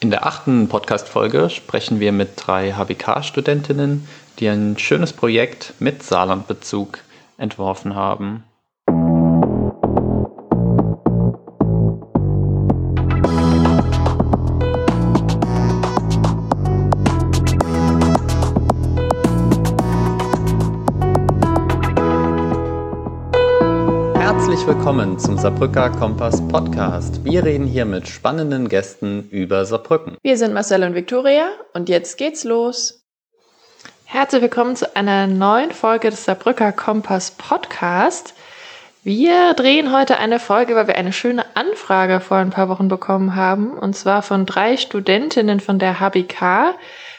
In der achten Podcast-Folge sprechen wir mit drei HBK-Studentinnen, die ein schönes Projekt mit Saarlandbezug entworfen haben. Herzlich willkommen zum Saarbrücker Kompass Podcast. Wir reden hier mit spannenden Gästen über Saarbrücken. Wir sind Marcel und Viktoria und jetzt geht's los. Herzlich willkommen zu einer neuen Folge des Saarbrücker Kompass Podcast. Wir drehen heute eine Folge, weil wir eine schöne Anfrage vor ein paar Wochen bekommen haben und zwar von drei Studentinnen von der HBK.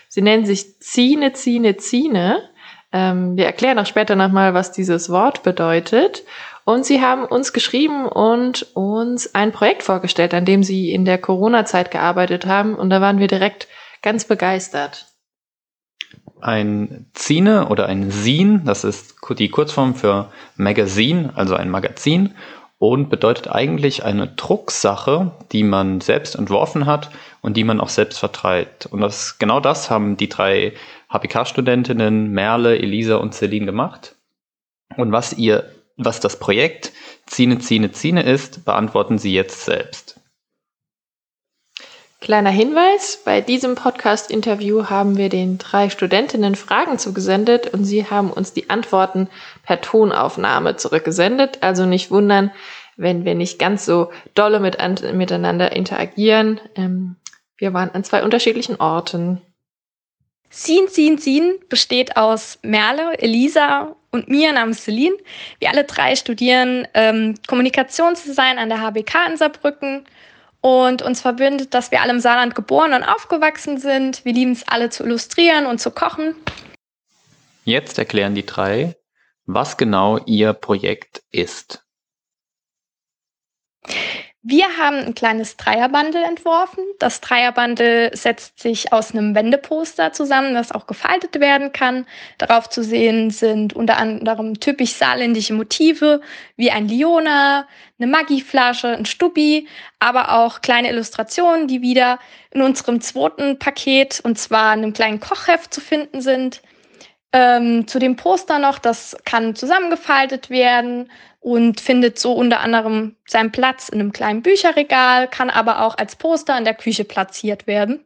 Sie nennen sich Zine, Zine, Zine. Ähm, wir erklären auch später nochmal, was dieses Wort bedeutet. Und sie haben uns geschrieben und uns ein Projekt vorgestellt, an dem sie in der Corona-Zeit gearbeitet haben. Und da waren wir direkt ganz begeistert. Ein Zine oder ein Zine, das ist die Kurzform für Magazine, also ein Magazin, und bedeutet eigentlich eine Drucksache, die man selbst entworfen hat und die man auch selbst vertreibt. Und das, genau das haben die drei HPK-Studentinnen Merle, Elisa und Celine gemacht. Und was ihr was das Projekt Zine, Zine, Zine ist, beantworten Sie jetzt selbst. Kleiner Hinweis, bei diesem Podcast-Interview haben wir den drei Studentinnen Fragen zugesendet und sie haben uns die Antworten per Tonaufnahme zurückgesendet. Also nicht wundern, wenn wir nicht ganz so dolle mit, miteinander interagieren. Ähm, wir waren an zwei unterschiedlichen Orten. Sin, Sin, Sin besteht aus Merle, Elisa und mir namens Celine. Wir alle drei studieren ähm, Kommunikationsdesign an der HBK in Saarbrücken und uns verbindet, dass wir alle im Saarland geboren und aufgewachsen sind. Wir lieben es alle zu illustrieren und zu kochen. Jetzt erklären die drei, was genau ihr Projekt ist. Wir haben ein kleines Dreierbundle entworfen. Das Dreierbundle setzt sich aus einem Wendeposter zusammen, das auch gefaltet werden kann. Darauf zu sehen sind unter anderem typisch saarländische Motive wie ein Liona, eine Maggi-Flasche, ein Stubbi, aber auch kleine Illustrationen, die wieder in unserem zweiten Paket und zwar in einem kleinen Kochheft zu finden sind. Ähm, zu dem Poster noch, das kann zusammengefaltet werden und findet so unter anderem seinen Platz in einem kleinen Bücherregal, kann aber auch als Poster in der Küche platziert werden.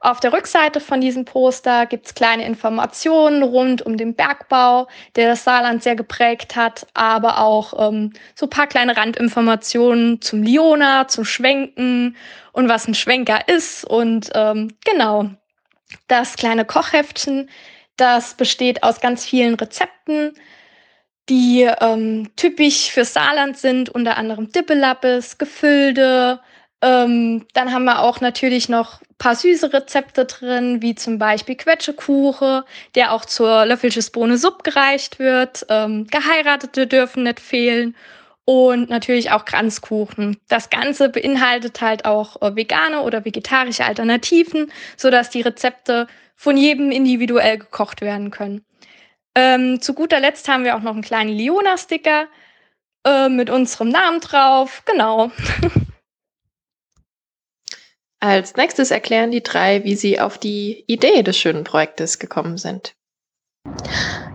Auf der Rückseite von diesem Poster gibt es kleine Informationen rund um den Bergbau, der das Saarland sehr geprägt hat, aber auch ähm, so ein paar kleine Randinformationen zum Liona, zum Schwenken und was ein Schwenker ist. Und ähm, genau, das kleine Kochheftchen, das besteht aus ganz vielen Rezepten, die ähm, typisch für Saarland sind, unter anderem Dippelappes, Gefülde. Ähm, dann haben wir auch natürlich noch ein paar süße Rezepte drin, wie zum Beispiel Quetschekuche, der auch zur Löffelsches Bohne Suppe gereicht wird. Ähm, Geheiratete dürfen nicht fehlen. Und natürlich auch Kranzkuchen. Das Ganze beinhaltet halt auch äh, vegane oder vegetarische Alternativen, sodass die Rezepte von jedem individuell gekocht werden können. Ähm, zu guter Letzt haben wir auch noch einen kleinen Leona-Sticker äh, mit unserem Namen drauf. Genau. Als nächstes erklären die drei, wie sie auf die Idee des schönen Projektes gekommen sind.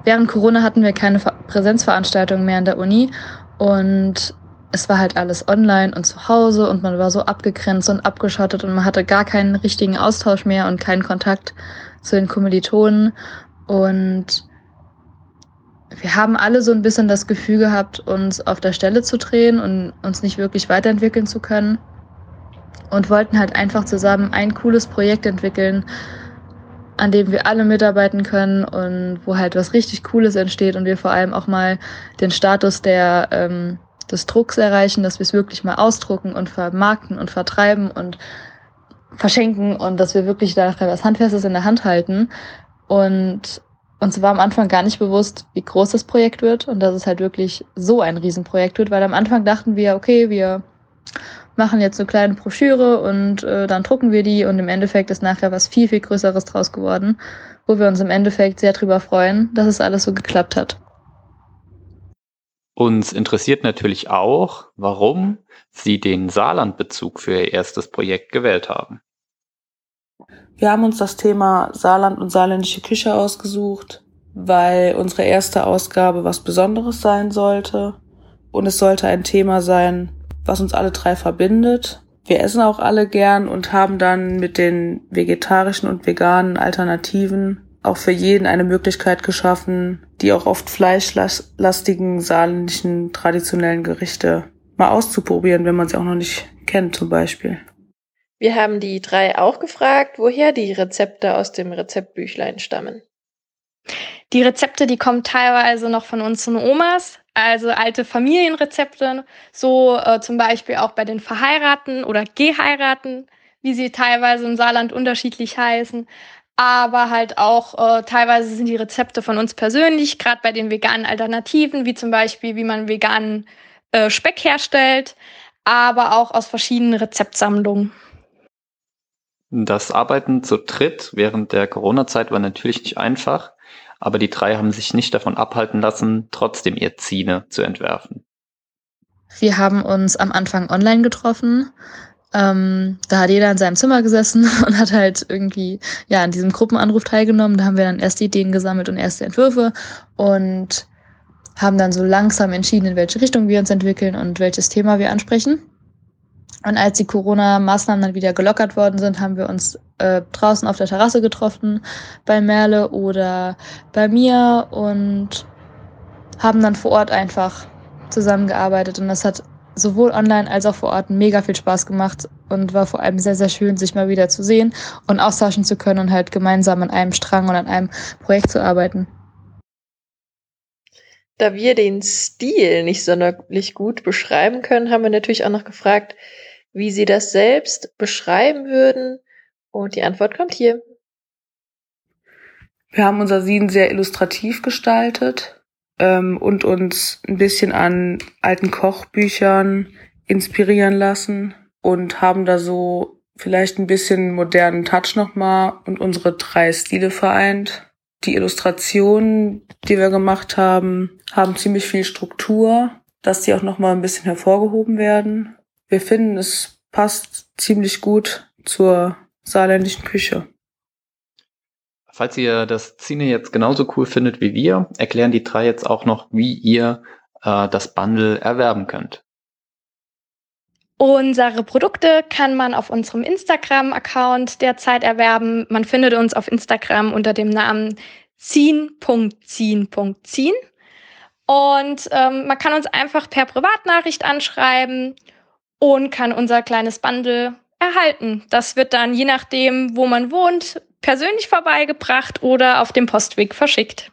Während Corona hatten wir keine Präsenzveranstaltungen mehr an der Uni und es war halt alles online und zu Hause und man war so abgegrenzt und abgeschottet und man hatte gar keinen richtigen Austausch mehr und keinen Kontakt zu den Kommilitonen und wir haben alle so ein bisschen das Gefühl gehabt, uns auf der Stelle zu drehen und uns nicht wirklich weiterentwickeln zu können. Und wollten halt einfach zusammen ein cooles Projekt entwickeln, an dem wir alle mitarbeiten können und wo halt was richtig Cooles entsteht und wir vor allem auch mal den Status der, ähm, des Drucks erreichen, dass wir es wirklich mal ausdrucken und vermarkten und vertreiben und verschenken und dass wir wirklich da was Handfestes in der Hand halten. Und uns war am Anfang gar nicht bewusst, wie groß das Projekt wird und dass es halt wirklich so ein Riesenprojekt wird, weil am Anfang dachten wir, okay, wir machen jetzt eine kleine Broschüre und äh, dann drucken wir die und im Endeffekt ist nachher was viel, viel Größeres draus geworden, wo wir uns im Endeffekt sehr drüber freuen, dass es alles so geklappt hat. Uns interessiert natürlich auch, warum Sie den Saarlandbezug für Ihr erstes Projekt gewählt haben. Wir haben uns das Thema Saarland und saarländische Küche ausgesucht, weil unsere erste Ausgabe was Besonderes sein sollte. Und es sollte ein Thema sein, was uns alle drei verbindet. Wir essen auch alle gern und haben dann mit den vegetarischen und veganen Alternativen auch für jeden eine Möglichkeit geschaffen, die auch oft fleischlastigen saarländischen traditionellen Gerichte mal auszuprobieren, wenn man sie auch noch nicht kennt zum Beispiel. Wir haben die drei auch gefragt, woher die Rezepte aus dem Rezeptbüchlein stammen. Die Rezepte, die kommen teilweise noch von unseren Omas, also alte Familienrezepte, so äh, zum Beispiel auch bei den Verheiraten oder Geheiraten, wie sie teilweise im Saarland unterschiedlich heißen. Aber halt auch äh, teilweise sind die Rezepte von uns persönlich, gerade bei den veganen Alternativen, wie zum Beispiel, wie man veganen äh, Speck herstellt, aber auch aus verschiedenen Rezeptsammlungen. Das Arbeiten zu dritt während der Corona-Zeit war natürlich nicht einfach, aber die drei haben sich nicht davon abhalten lassen, trotzdem ihr Ziele zu entwerfen. Wir haben uns am Anfang online getroffen. Ähm, da hat jeder in seinem Zimmer gesessen und hat halt irgendwie ja an diesem Gruppenanruf teilgenommen. Da haben wir dann erste Ideen gesammelt und erste Entwürfe und haben dann so langsam entschieden, in welche Richtung wir uns entwickeln und welches Thema wir ansprechen. Und als die Corona-Maßnahmen dann wieder gelockert worden sind, haben wir uns äh, draußen auf der Terrasse getroffen, bei Merle oder bei mir und haben dann vor Ort einfach zusammengearbeitet. Und das hat sowohl online als auch vor Ort mega viel Spaß gemacht und war vor allem sehr, sehr schön, sich mal wieder zu sehen und austauschen zu können und halt gemeinsam an einem Strang und an einem Projekt zu arbeiten. Da wir den Stil nicht sonderlich gut beschreiben können, haben wir natürlich auch noch gefragt, wie sie das selbst beschreiben würden. Und die Antwort kommt hier. Wir haben unser Sin sehr illustrativ gestaltet ähm, und uns ein bisschen an alten Kochbüchern inspirieren lassen und haben da so vielleicht ein bisschen modernen Touch nochmal und unsere drei Stile vereint. Die Illustrationen, die wir gemacht haben, haben ziemlich viel Struktur, dass die auch nochmal ein bisschen hervorgehoben werden wir finden, es passt ziemlich gut zur saarländischen Küche. Falls ihr das Zine jetzt genauso cool findet wie wir, erklären die drei jetzt auch noch, wie ihr äh, das Bundle erwerben könnt. Unsere Produkte kann man auf unserem Instagram-Account derzeit erwerben. Man findet uns auf Instagram unter dem Namen ziehen.ziehen.ziehen. Und ähm, man kann uns einfach per Privatnachricht anschreiben und kann unser kleines Bundle erhalten. Das wird dann je nachdem, wo man wohnt, persönlich vorbeigebracht oder auf dem Postweg verschickt.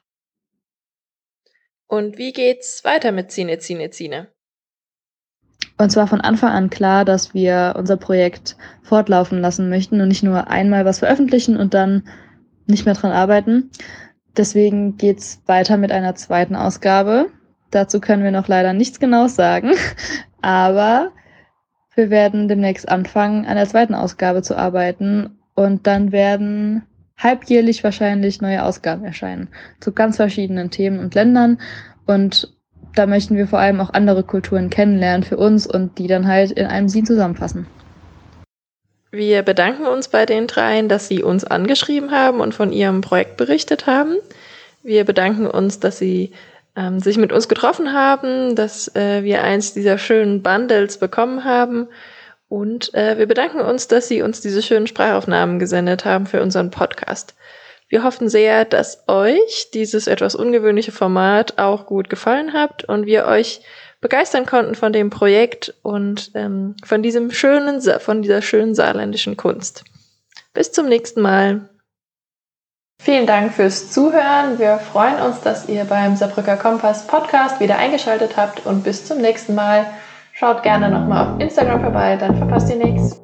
Und wie geht's weiter mit Zine, Zine, Zine? Und zwar von Anfang an klar, dass wir unser Projekt fortlaufen lassen möchten und nicht nur einmal was veröffentlichen und dann nicht mehr dran arbeiten. Deswegen geht's weiter mit einer zweiten Ausgabe. Dazu können wir noch leider nichts Genaues sagen, aber wir werden demnächst anfangen, an der zweiten Ausgabe zu arbeiten und dann werden halbjährlich wahrscheinlich neue Ausgaben erscheinen zu ganz verschiedenen Themen und Ländern und da möchten wir vor allem auch andere Kulturen kennenlernen für uns und die dann halt in einem Sinn zusammenfassen. Wir bedanken uns bei den dreien, dass sie uns angeschrieben haben und von ihrem Projekt berichtet haben. Wir bedanken uns, dass sie ähm, sich mit uns getroffen haben, dass äh, wir eins dieser schönen Bundles bekommen haben. Und äh, wir bedanken uns, dass Sie uns diese schönen Sprachaufnahmen gesendet haben für unseren Podcast. Wir hoffen sehr, dass euch dieses etwas ungewöhnliche Format auch gut gefallen hat und wir euch begeistern konnten von dem Projekt und ähm, von diesem schönen, von dieser schönen saarländischen Kunst. Bis zum nächsten Mal. Vielen Dank fürs Zuhören. Wir freuen uns, dass ihr beim Saarbrücker Kompass Podcast wieder eingeschaltet habt und bis zum nächsten Mal. Schaut gerne nochmal auf Instagram vorbei, dann verpasst ihr nichts.